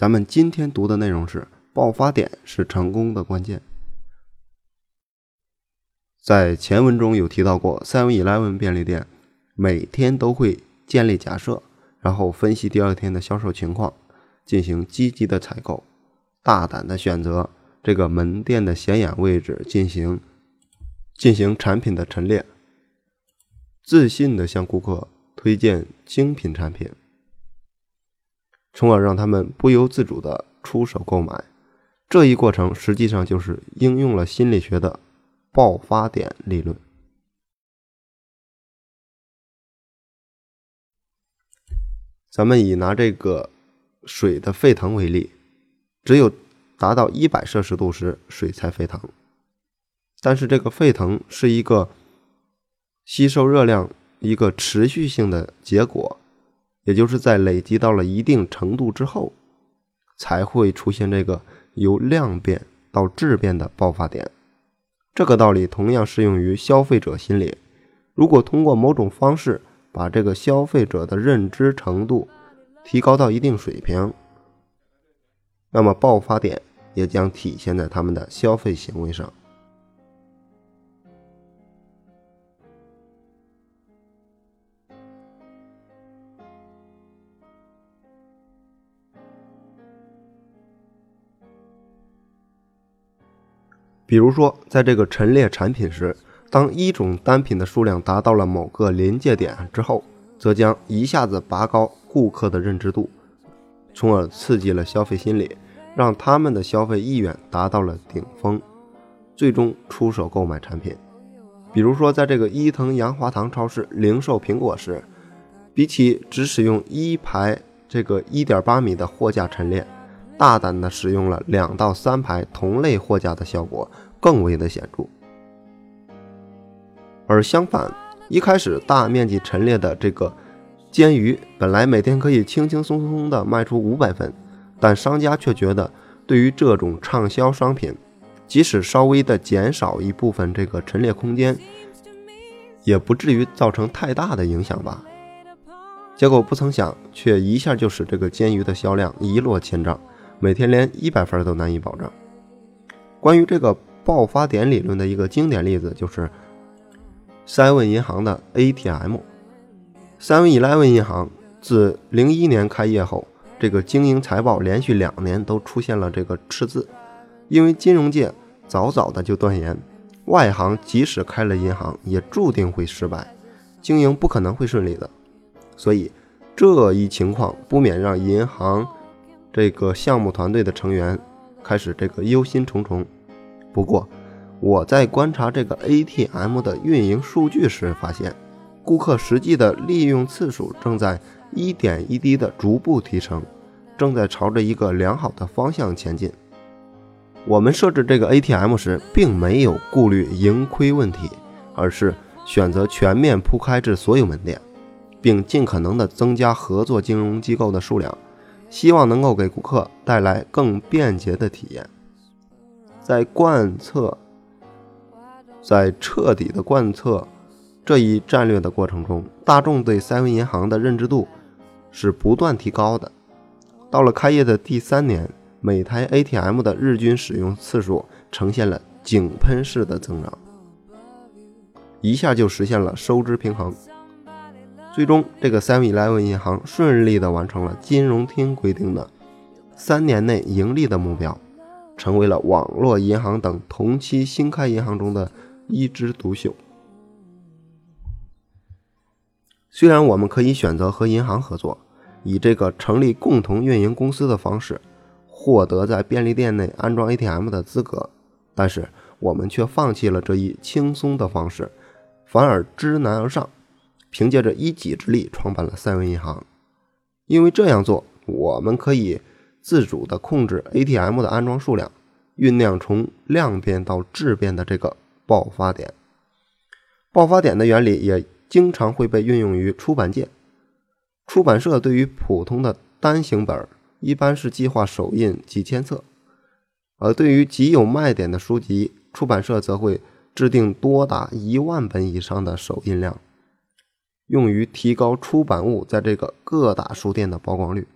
咱们今天读的内容是爆发点是成功的关键。在前文中有提到过，Seven Eleven 便利店每天都会建立假设，然后分析第二天的销售情况，进行积极的采购，大胆的选择这个门店的显眼位置进行进行产品的陈列，自信的向顾客推荐精品产品。从而让他们不由自主地出手购买，这一过程实际上就是应用了心理学的爆发点理论。咱们以拿这个水的沸腾为例，只有达到一百摄氏度时，水才沸腾。但是这个沸腾是一个吸收热量一个持续性的结果。也就是在累积到了一定程度之后，才会出现这个由量变到质变的爆发点。这个道理同样适用于消费者心理。如果通过某种方式把这个消费者的认知程度提高到一定水平，那么爆发点也将体现在他们的消费行为上。比如说，在这个陈列产品时，当一种单品的数量达到了某个临界点之后，则将一下子拔高顾客的认知度，从而刺激了消费心理，让他们的消费意愿达到了顶峰，最终出手购买产品。比如说，在这个伊藤洋华堂超市零售苹果时，比起只使用一排这个一点八米的货架陈列。大胆的使用了两到三排同类货架的效果更为的显著，而相反，一开始大面积陈列的这个煎鱼，本来每天可以轻轻松松的卖出五百份，但商家却觉得，对于这种畅销商品，即使稍微的减少一部分这个陈列空间，也不至于造成太大的影响吧。结果不曾想，却一下就使这个煎鱼的销量一落千丈。每天连一百份都难以保证。关于这个爆发点理论的一个经典例子，就是 Seven 银行的 ATM。Seven Eleven 银行自零一年开业后，这个经营财报连续两年都出现了这个赤字，因为金融界早早的就断言，外行即使开了银行，也注定会失败，经营不可能会顺利的。所以这一情况不免让银行。这个项目团队的成员开始这个忧心忡忡。不过，我在观察这个 ATM 的运营数据时发现，顾客实际的利用次数正在一点一滴的逐步提升，正在朝着一个良好的方向前进。我们设置这个 ATM 时，并没有顾虑盈亏问题，而是选择全面铺开至所有门店，并尽可能的增加合作金融机构的数量。希望能够给顾客带来更便捷的体验。在贯彻、在彻底的贯彻这一战略的过程中，大众对 Seven 银行的认知度是不断提高的。到了开业的第三年，每台 ATM 的日均使用次数呈现了井喷式的增长，一下就实现了收支平衡。最终，这个 Seven Eleven 银行顺利地完成了金融厅规定的三年内盈利的目标，成为了网络银行等同期新开银行中的一枝独秀。虽然我们可以选择和银行合作，以这个成立共同运营公司的方式获得在便利店内安装 ATM 的资格，但是我们却放弃了这一轻松的方式，反而知难而上。凭借着一己之力创办了赛文银行，因为这样做，我们可以自主的控制 ATM 的安装数量，酝酿从量变到质变的这个爆发点。爆发点的原理也经常会被运用于出版界。出版社对于普通的单行本，一般是计划首印几千册；而对于极有卖点的书籍，出版社则会制定多达一万本以上的首印量。用于提高出版物在这个各大书店的曝光率。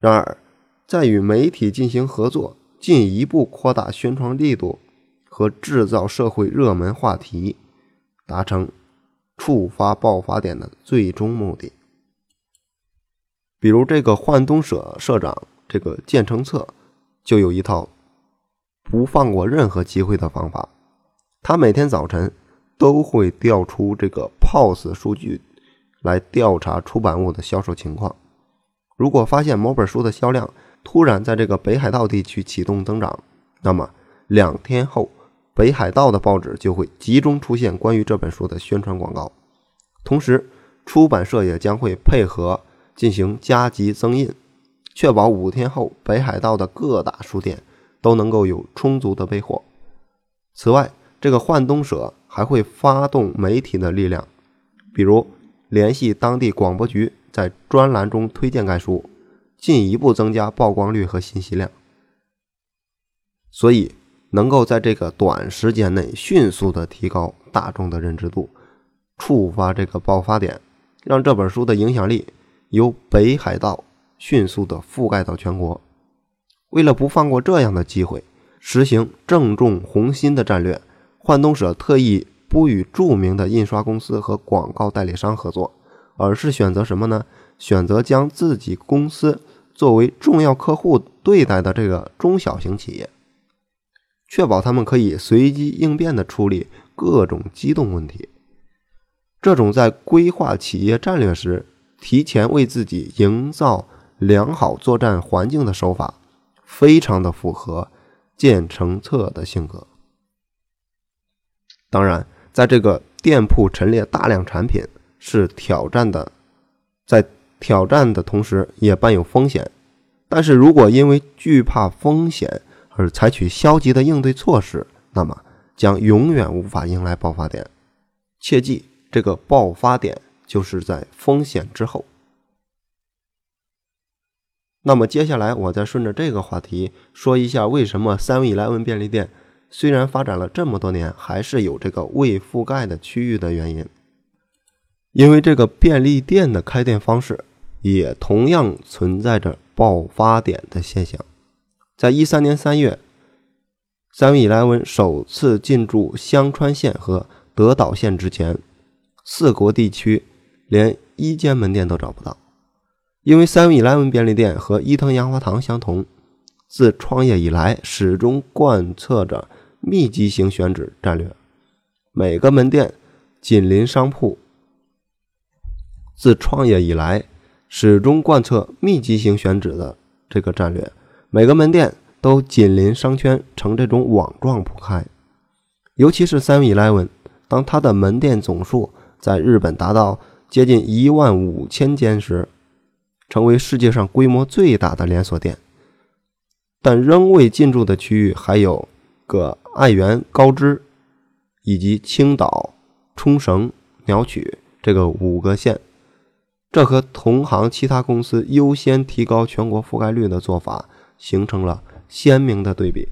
然而，在与媒体进行合作，进一步扩大宣传力度和制造社会热门话题，达成触发爆发点的最终目的。比如这个幻东社社长这个建成策，就有一套不放过任何机会的方法。他每天早晨都会调出这个 POS 数据来调查出版物的销售情况。如果发现某本书的销量突然在这个北海道地区启动增长，那么两天后，北海道的报纸就会集中出现关于这本书的宣传广告。同时，出版社也将会配合进行加急增印，确保五天后北海道的各大书店都能够有充足的备货。此外，这个幻东舍还会发动媒体的力量，比如联系当地广播局。在专栏中推荐该书，进一步增加曝光率和信息量，所以能够在这个短时间内迅速的提高大众的认知度，触发这个爆发点，让这本书的影响力由北海道迅速的覆盖到全国。为了不放过这样的机会，实行正中红心的战略，幻东社特意不与著名的印刷公司和广告代理商合作。而是选择什么呢？选择将自己公司作为重要客户对待的这个中小型企业，确保他们可以随机应变地处理各种机动问题。这种在规划企业战略时提前为自己营造良好作战环境的手法，非常的符合建成策的性格。当然，在这个店铺陈列大量产品。是挑战的，在挑战的同时也伴有风险。但是如果因为惧怕风险而采取消极的应对措施，那么将永远无法迎来爆发点。切记，这个爆发点就是在风险之后。那么接下来我再顺着这个话题说一下，为什么 Seven Eleven 便利店虽然发展了这么多年，还是有这个未覆盖的区域的原因。因为这个便利店的开店方式也同样存在着爆发点的现象。在一三年三月，三位以来文首次进驻香川县和德岛县之前，四国地区连一间门店都找不到。因为三位以来文便利店和伊藤洋华堂相同，自创业以来始终贯彻着密集型选址战略，每个门店紧邻商铺。自创业以来，始终贯彻密集型选址的这个战略，每个门店都紧邻商圈，呈这种网状铺开。尤其是 Seven Eleven，当它的门店总数在日本达到接近一万五千间时，成为世界上规模最大的连锁店。但仍未进驻的区域还有个爱媛、高知以及青岛、冲绳、鸟取这个五个县。这和同行其他公司优先提高全国覆盖率的做法形成了鲜明的对比。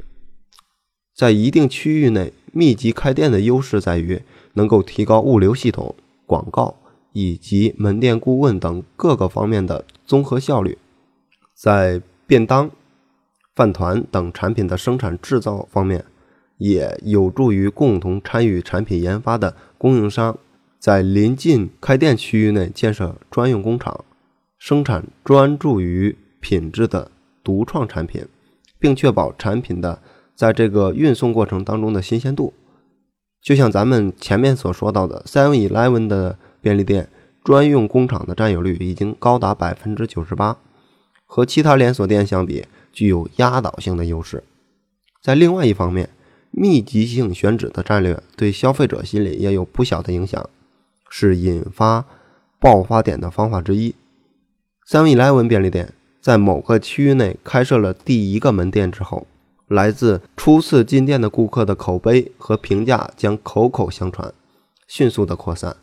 在一定区域内密集开店的优势在于能够提高物流系统、广告以及门店顾问等各个方面的综合效率。在便当、饭团等产品的生产制造方面，也有助于共同参与产品研发的供应商。在临近开店区域内建设专用工厂，生产专注于品质的独创产品，并确保产品的在这个运送过程当中的新鲜度。就像咱们前面所说到的，Seven Eleven 的便利店专用工厂的占有率已经高达百分之九十八，和其他连锁店相比具有压倒性的优势。在另外一方面，密集性选址的战略对消费者心理也有不小的影响。是引发爆发点的方法之一。Seven Eleven 便利店在某个区域内开设了第一个门店之后，来自初次进店的顾客的口碑和评价将口口相传，迅速的扩散。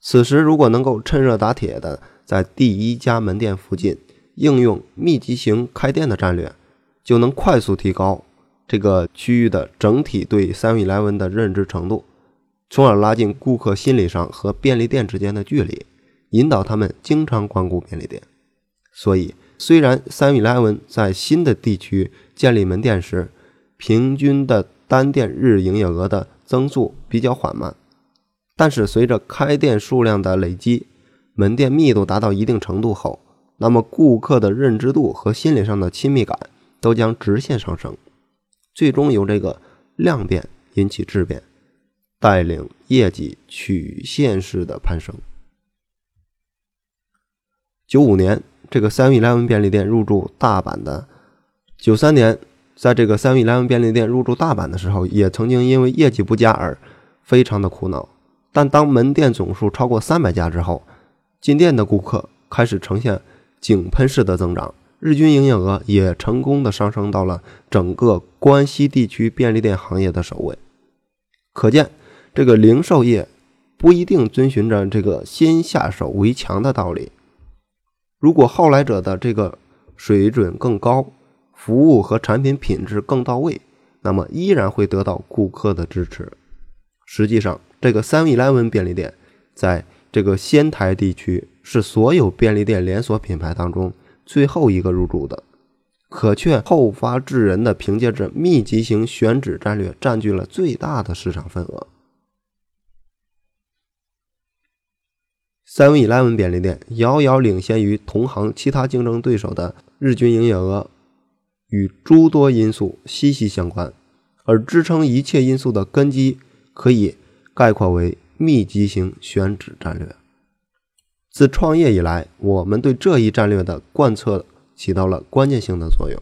此时，如果能够趁热打铁的在第一家门店附近应用密集型开店的战略，就能快速提高这个区域的整体对三位来文的认知程度。从而拉近顾客心理上和便利店之间的距离，引导他们经常光顾便利店。所以虽然 Seven-Eleven 在新的地区建立门店时，平均的单店日营业额的增速比较缓慢，但是随着开店数量的累积，门店密度达到一定程度后，那么顾客的认知度和心理上的亲密感都将直线上升，最终由这个量变引起质变，带领业绩曲线式的攀升。九五年。这个 Seven Eleven 便利店入驻大阪的九三年，在这个 Seven Eleven 便利店入驻大阪的时候，也曾经因为业绩不佳而非常的苦恼。但当门店总数超过三百家之后，进店的顾客开始呈现井喷式的增长，日均营业额也成功的上升到了整个关西地区便利店行业的首位。可见，这个零售业不一定遵循着这个先下手为强的道理。如果后来者的这个水准更高，服务和产品品质更到位，那么依然会得到顾客的支持。实际上，这个 Seven Eleven 便利店在这个仙台地区是所有便利店连锁品牌当中最后一个入驻的，可却后发制人的凭借着密集型选址战略占据了最大的市场份额。Seven Eleven 便利店遥遥领先于同行其他竞争对手的日均营业额，与诸多因素息息相关，而支撑一切因素的根基可以概括为密集型选址战略。自创业以来，我们对这一战略的贯彻起到了关键性的作用。